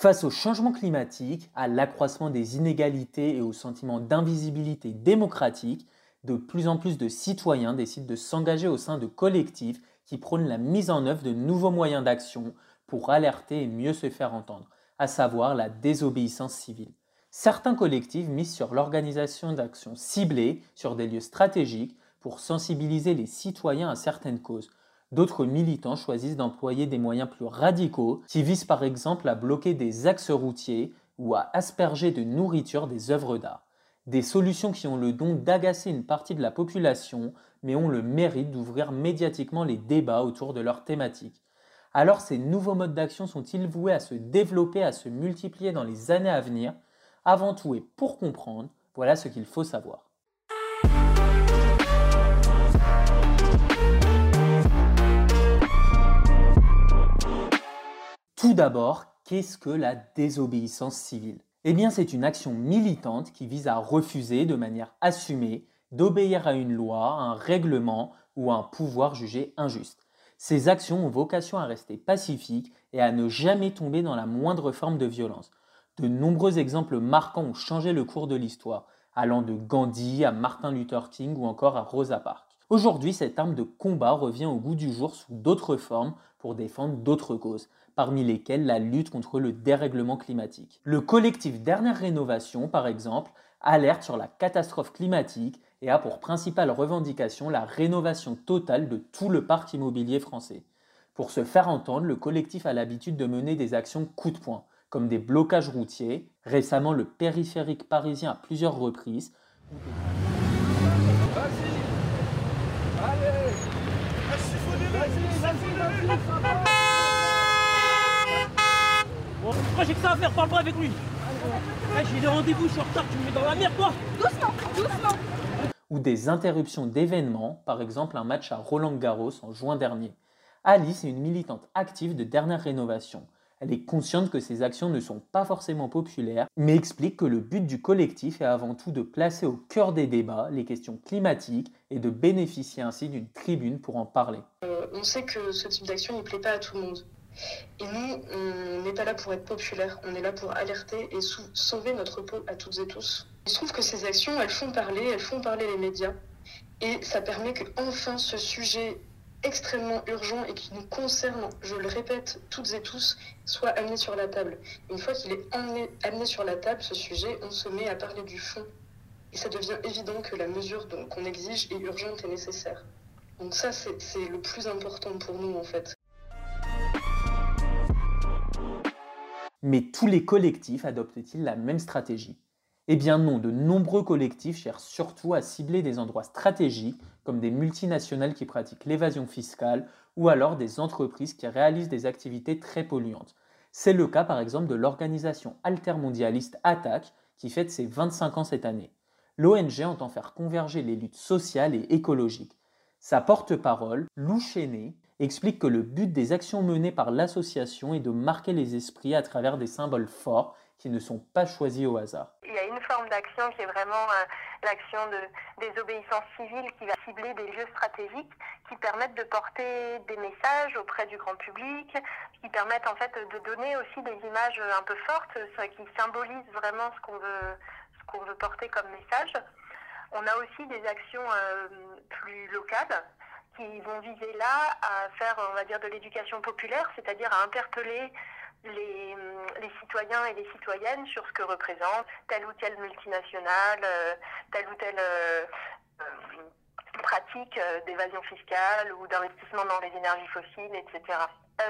Face au changement climatique, à l'accroissement des inégalités et au sentiment d'invisibilité démocratique, de plus en plus de citoyens décident de s'engager au sein de collectifs qui prônent la mise en œuvre de nouveaux moyens d'action pour alerter et mieux se faire entendre, à savoir la désobéissance civile. Certains collectifs misent sur l'organisation d'actions ciblées sur des lieux stratégiques pour sensibiliser les citoyens à certaines causes. D'autres militants choisissent d'employer des moyens plus radicaux qui visent par exemple à bloquer des axes routiers ou à asperger de nourriture des œuvres d'art. Des solutions qui ont le don d'agacer une partie de la population mais ont le mérite d'ouvrir médiatiquement les débats autour de leur thématique. Alors ces nouveaux modes d'action sont-ils voués à se développer, à se multiplier dans les années à venir? Avant tout et pour comprendre, voilà ce qu'il faut savoir. Tout d'abord, qu'est-ce que la désobéissance civile? Eh bien, c'est une action militante qui vise à refuser de manière assumée d'obéir à une loi, un règlement ou à un pouvoir jugé injuste. Ces actions ont vocation à rester pacifiques et à ne jamais tomber dans la moindre forme de violence. De nombreux exemples marquants ont changé le cours de l'histoire, allant de Gandhi à Martin Luther King ou encore à Rosa Parks. Aujourd'hui, cette arme de combat revient au goût du jour sous d'autres formes pour défendre d'autres causes, parmi lesquelles la lutte contre le dérèglement climatique. Le collectif Dernière Rénovation, par exemple, alerte sur la catastrophe climatique et a pour principale revendication la rénovation totale de tout le parc immobilier français. Pour se faire entendre, le collectif a l'habitude de mener des actions coup de poing, comme des blocages routiers, récemment le périphérique parisien à plusieurs reprises. Moi j'ai que ça à faire, parle pas avec lui. J'ai des rendez-vous, je suis en retard, tu me mets dans la merde toi Doucement, doucement ou des interruptions d'événements, par exemple un match à Roland Garros en juin dernier. Alice est une militante active de dernière rénovation. Elle est consciente que ces actions ne sont pas forcément populaires, mais explique que le but du collectif est avant tout de placer au cœur des débats les questions climatiques et de bénéficier ainsi d'une tribune pour en parler. Euh, on sait que ce type d'action ne plaît pas à tout le monde. Et nous, on n'est pas là pour être populaire, on est là pour alerter et sauver notre peau à toutes et tous. Il se trouve que ces actions, elles font parler, elles font parler les médias. Et ça permet que enfin ce sujet extrêmement urgent et qui nous concerne, je le répète, toutes et tous, soit amené sur la table. Une fois qu'il est amené, amené, sur la table, ce sujet, on se met à parler du fond. Et ça devient évident que la mesure qu'on exige est urgente et nécessaire. Donc ça, c'est le plus important pour nous, en fait. Mais tous les collectifs adoptent-ils la même stratégie? Eh bien non, de nombreux collectifs cherchent surtout à cibler des endroits stratégiques comme des multinationales qui pratiquent l'évasion fiscale ou alors des entreprises qui réalisent des activités très polluantes. C'est le cas par exemple de l'organisation altermondialiste ATTAC qui fête ses 25 ans cette année. L'ONG entend faire converger les luttes sociales et écologiques. Sa porte-parole, Lou explique que le but des actions menées par l'association est de marquer les esprits à travers des symboles forts qui ne sont pas choisis au hasard. Il y a une forme d'action qui est vraiment euh, l'action de désobéissance civile qui va cibler des lieux stratégiques qui permettent de porter des messages auprès du grand public, qui permettent en fait de donner aussi des images un peu fortes, qui symbolisent vraiment ce qu'on veut, veut porter comme message. On a aussi des actions euh, plus locales qui vont viser là à faire, on va dire, de l'éducation populaire, c'est-à-dire à interpeller les, citoyens et les citoyennes sur ce que représente telle ou telle multinationale, euh, telle ou telle euh, euh, pratique d'évasion fiscale ou d'investissement dans les énergies fossiles, etc.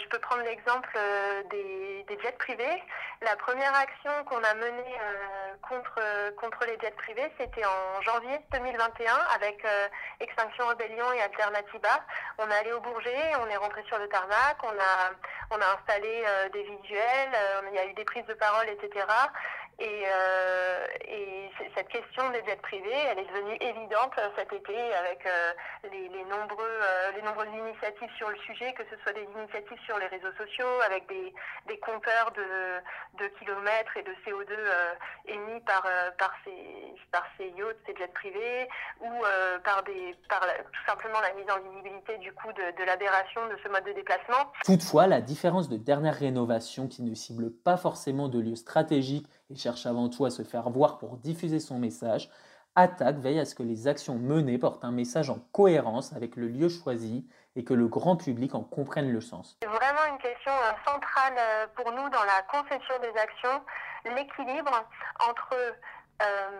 Je peux prendre l'exemple euh, des, jets privés. La première action qu'on a menée euh, contre, contre les jets privés, c'était en janvier 2021 avec Extinction Rebellion et Alternativa. On est allé au Bourget, on est rentré sur le tarmac, on a, on a installé des visuels, il y a eu des prises de parole, etc. Et, euh, et cette question des jets privés, elle est devenue évidente euh, cet été avec euh, les, nombreux, euh, les nombreuses initiatives sur le sujet, que ce soit des initiatives sur les réseaux sociaux, avec des, compteurs de, de kilomètres et de CO2 euh, émis par, par, ces, yachts, ces jets privés, ou par, des, par tout simplement la mise en visibilité du coup de, de l'aberration de ce mode de déplacement. Toutefois, la différence de dernière rénovation qui ne cible pas forcément de lieux stratégiques et cherche avant tout à se faire voir pour diffuser son message, Attaque veille à ce que les actions menées portent un message en cohérence avec le lieu choisi et que le grand public en comprenne le sens. C'est vraiment une question euh, centrale euh, pour nous dans la conception des actions, l'équilibre entre euh,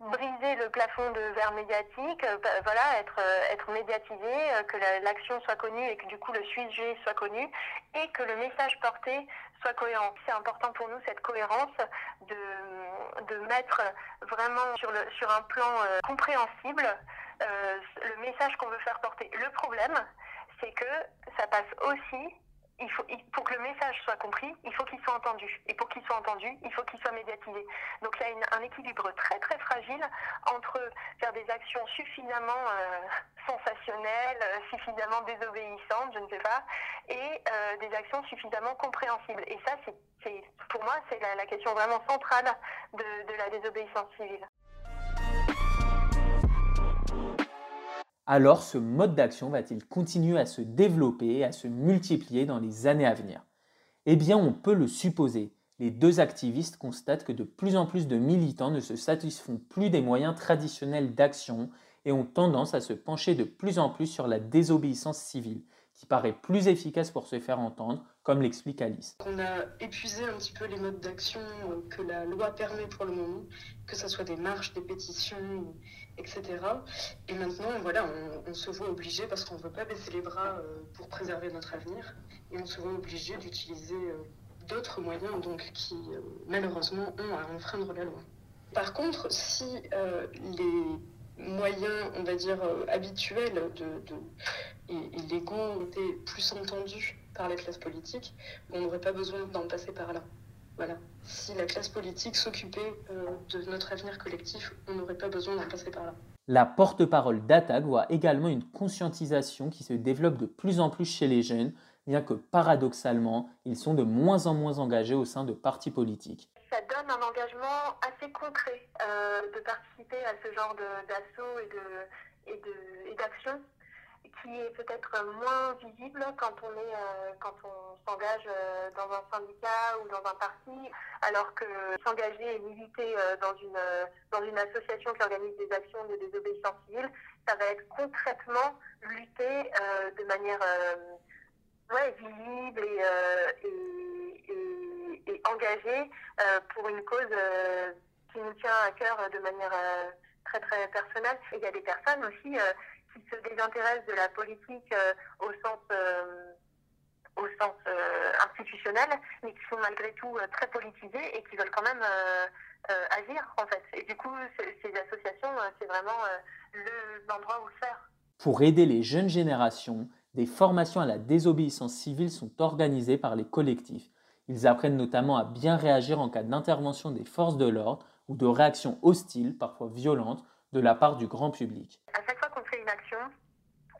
briser le plafond de verre médiatique, euh, voilà, être, médiatisé, que l'action soit connue et que du coup le sujet soit connu et que le message porté soit cohérent. C'est important pour nous cette cohérence de, de mettre vraiment sur, le, sur un plan compréhensible le message qu'on veut faire porter. Le problème, c'est que ça passe aussi pour que le message soit compris, il faut qu'il soit entendu. Et pour qu'il soit entendu, il faut qu'il soit médiatisé. Donc il y a un équilibre très très fragile entre faire des actions suffisamment euh, sensationnelles, euh, suffisamment désobéissantes, je ne sais pas, et euh, des actions suffisamment compréhensibles. Et ça, c'est, pour moi, c'est la, question vraiment centrale de la désobéissance civile. Alors ce mode d'action va-t-il continuer à se développer à se multiplier dans les années à venir? Eh bien, on peut le supposer. Les deux activistes constatent que de plus en plus de militants ne se satisfont plus des moyens traditionnels d'action et ont tendance à se pencher de plus en plus sur la désobéissance civile, qui paraît plus efficace pour se faire entendre, comme l'explique Alice. On a épuisé un petit peu les modes d'action que la loi permet pour le moment, que ce soit des marches, des pétitions, etc. Et maintenant, voilà, on, se voit obligé, parce qu'on ne veut pas baisser les bras euh, pour préserver notre avenir, et on se voit obligé d'utiliser euh, d'autres moyens donc, qui, euh, malheureusement, ont à enfreindre la loi. Par contre, si les moyens, on va dire, habituels de, de, et, et légaux étaient plus entendus par la classe politique, on n'aurait pas besoin d'en passer par là. Voilà. Si la classe politique s'occupait euh, de notre avenir collectif, on n'aurait pas besoin d'en passer par là. La porte-parole d'Attaque voit également une conscientisation qui se développe de plus en plus chez les jeunes, bien que paradoxalement, ils sont de moins en moins engagés au sein de partis politiques. Ça donne un engagement assez concret euh, de participer à ce genre d'assaut et d'action qui est peut-être moins visible quand on est euh, quand on s'engage euh, dans un syndicat ou dans un parti, alors que s'engager et militer euh, dans une dans une association qui organise des actions de désobéissance civile, ça va être concrètement lutter de manière ouais, visible et, et, engagée pour une cause qui nous tient à cœur de manière très très personnelle. Et il y a des personnes aussi qui se désintéressent de la politique euh, au sens, euh, au sens euh, institutionnel, mais qui sont malgré tout très politisés et qui veulent quand même agir en fait. Et du coup, ces associations, c'est vraiment l'endroit où le faire. Pour aider les jeunes générations, des formations à la désobéissance civile sont organisées par les collectifs. Ils apprennent notamment à bien réagir en cas d'intervention des forces de l'ordre ou de réactions hostiles, parfois violentes, de la part du grand public. À chaque fois qu'on fait action,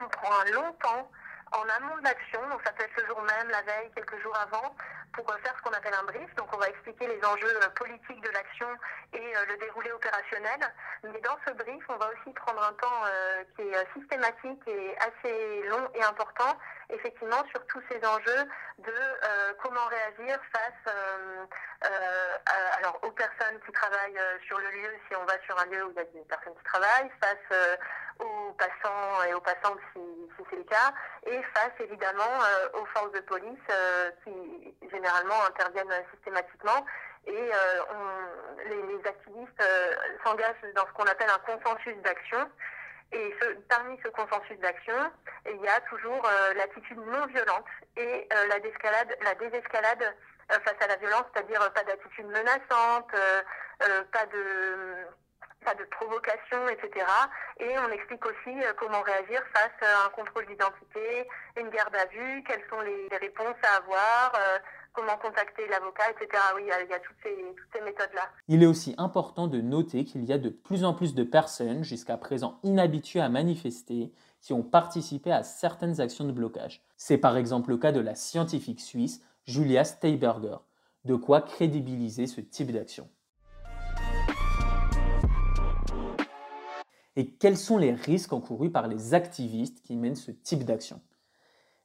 on prend un long temps en amont de l'action, donc ça peut être le jour même, la veille, quelques jours avant, pour faire ce qu'on appelle un brief. Donc on va expliquer les enjeux euh, politiques de l'action et euh, le déroulé opérationnel. Mais dans ce brief, on va aussi prendre un temps euh, qui est systématique et assez long et important, effectivement, sur tous ces enjeux de euh, comment réagir face euh, aux personnes qui travaillent sur le lieu, si on va sur un lieu où il y a des personnes qui travaillent, face aux passants et aux passantes si, c'est le cas, et face évidemment aux forces de police qui généralement interviennent systématiquement. Et euh, les, activistes euh, s'engagent dans ce qu'on appelle un consensus d'action. Et parmi ce consensus d'action, il y a toujours euh, l'attitude non violente et la désescalade face à la violence, c'est-à-dire pas d'attitude menaçante, pas de pas de provocation, etc. Et on explique aussi comment réagir face à un contrôle d'identité, une garde à vue, quelles sont les, réponses à avoir, comment contacter l'avocat, etc. Oui, il y a, toutes ces, méthodes-là. Il est aussi important de noter qu'il y a de plus en plus de personnes, jusqu'à présent inhabituées à manifester, qui ont participé à certaines actions de blocage. C'est par exemple le cas de la scientifique suisse Julia Steiberger. De quoi crédibiliser ce type d'action. Et quels sont les risques encourus par les activistes qui mènent ce type d'action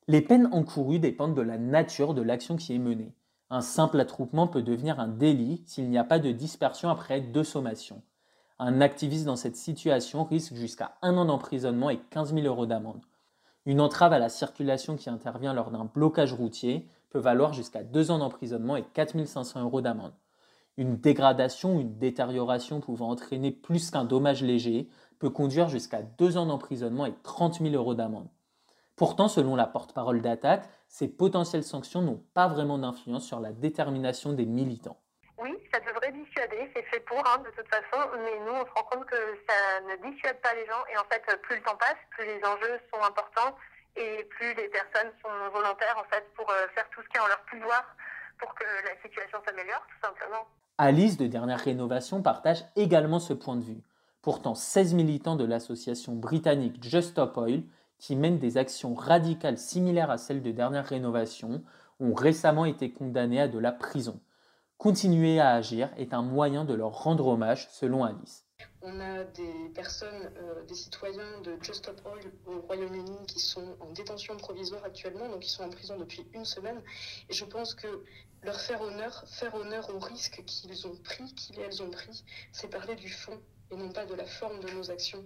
les peines encourues dépendent de la nature de l'action qui est menée. Un simple attroupement peut devenir un délit s'il n'y a pas de dispersion après deux sommations. Un activiste dans cette situation risque jusqu'à un an d'emprisonnement et 15 000 euros d'amende. Une entrave à la circulation qui intervient lors d'un blocage routier peut valoir jusqu'à deux ans d'emprisonnement et 4 500 euros d'amende. Une dégradation une détérioration pouvant entraîner plus qu'un dommage léger peut conduire jusqu'à deux ans d'emprisonnement et 30 000 euros d'amende. Pourtant, selon la porte-parole d'attaque, ces potentielles sanctions n'ont pas vraiment d'influence sur la détermination des militants. Oui, ça devrait dissuader, c'est fait pour hein, de toute façon, mais nous on se rend compte que ça ne dissuade pas les gens et en fait plus le temps passe, plus les enjeux sont importants et plus les personnes sont volontaires en fait pour euh, faire tout ce qui est en leur pouvoir pour que la situation s'améliore tout simplement. Alice de Dernière Rénovation partage également ce point de vue. Pourtant, 16 militants de l'association britannique Just Stop Oil qui mènent des actions radicales similaires à celles de dernière rénovation ont récemment été condamnés à de la prison. Continuer à agir est un moyen de leur rendre hommage, selon Alice. On a des personnes, euh, des citoyens de Just Stop Oil au Royaume-Uni qui sont en détention provisoire actuellement, donc ils sont en prison depuis une semaine. Et je pense que leur faire honneur, faire honneur au risque qu'ils ont pris, qu'ils et elles ont pris, c'est parler du fond et non pas de la forme de nos actions.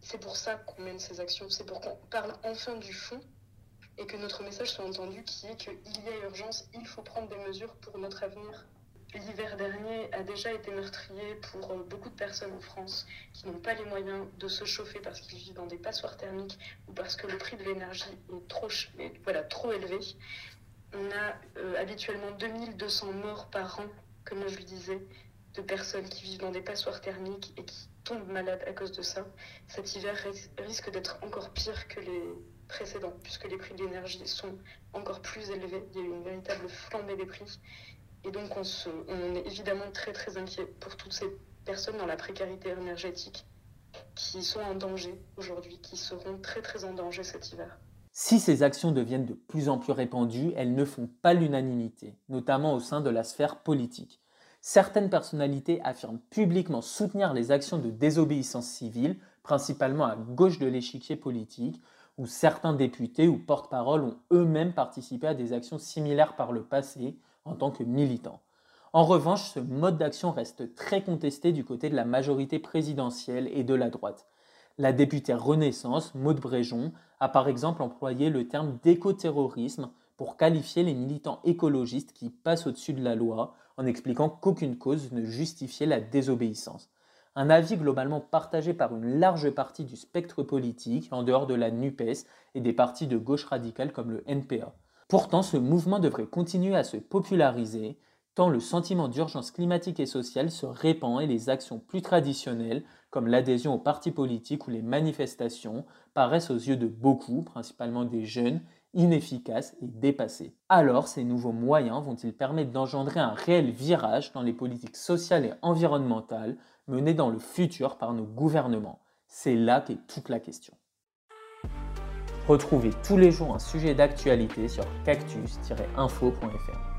C'est pour ça qu'on mène ces actions, c'est pour qu'on parle enfin du fond et que notre message soit entendu qui est qu'il y a urgence, il faut prendre des mesures pour notre avenir. L'hiver dernier a déjà été meurtrier pour euh, beaucoup de personnes en France qui n'ont pas les moyens de se chauffer parce qu'ils vivent dans des passoires thermiques ou parce que le prix de l'énergie est trop, voilà, trop élevé. On a euh, habituellement 2200 morts par an, comme je le disais, de personnes qui vivent dans des passoires thermiques et qui tombent malades à cause de ça. Cet hiver risque d'être encore pire que les précédents, puisque les prix de l'énergie sont encore plus élevés. Il y a eu une véritable flambée des prix. Et donc on, est évidemment très très inquiet pour toutes ces personnes dans la précarité énergétique qui sont en danger aujourd'hui, qui seront très très en danger cet hiver. Si ces actions deviennent de plus en plus répandues, elles ne font pas l'unanimité, notamment au sein de la sphère politique certaines personnalités affirment publiquement soutenir les actions de désobéissance civile, principalement à gauche de l'échiquier politique, où certains députés ou porte-parole ont eux-mêmes participé à des actions similaires par le passé en tant que militants. En revanche, ce mode d'action reste très contesté du côté de la majorité présidentielle et de la droite. La députée Renaissance, Maude Bréjon, a par exemple employé le terme d'écoterrorisme pour qualifier les militants écologistes qui passent au-dessus de la loi en expliquant qu'aucune cause ne justifiait la désobéissance. Un avis globalement partagé par une large partie du spectre politique, en dehors de la NUPES et des partis de gauche radicale comme le NPA. Pourtant, ce mouvement devrait continuer à se populariser, tant le sentiment d'urgence climatique et sociale se répand et les actions plus traditionnelles, comme l'adhésion aux partis politiques ou les manifestations, paraissent aux yeux de beaucoup, principalement des jeunes, inefficaces et dépassées. Alors, ces nouveaux moyens vont-ils permettre d'engendrer un réel virage dans les politiques sociales et environnementales menées dans le futur par nos gouvernements? C'est là qu'est toute la question. Retrouvez tous les jours un sujet d'actualité sur cactus-info.fr.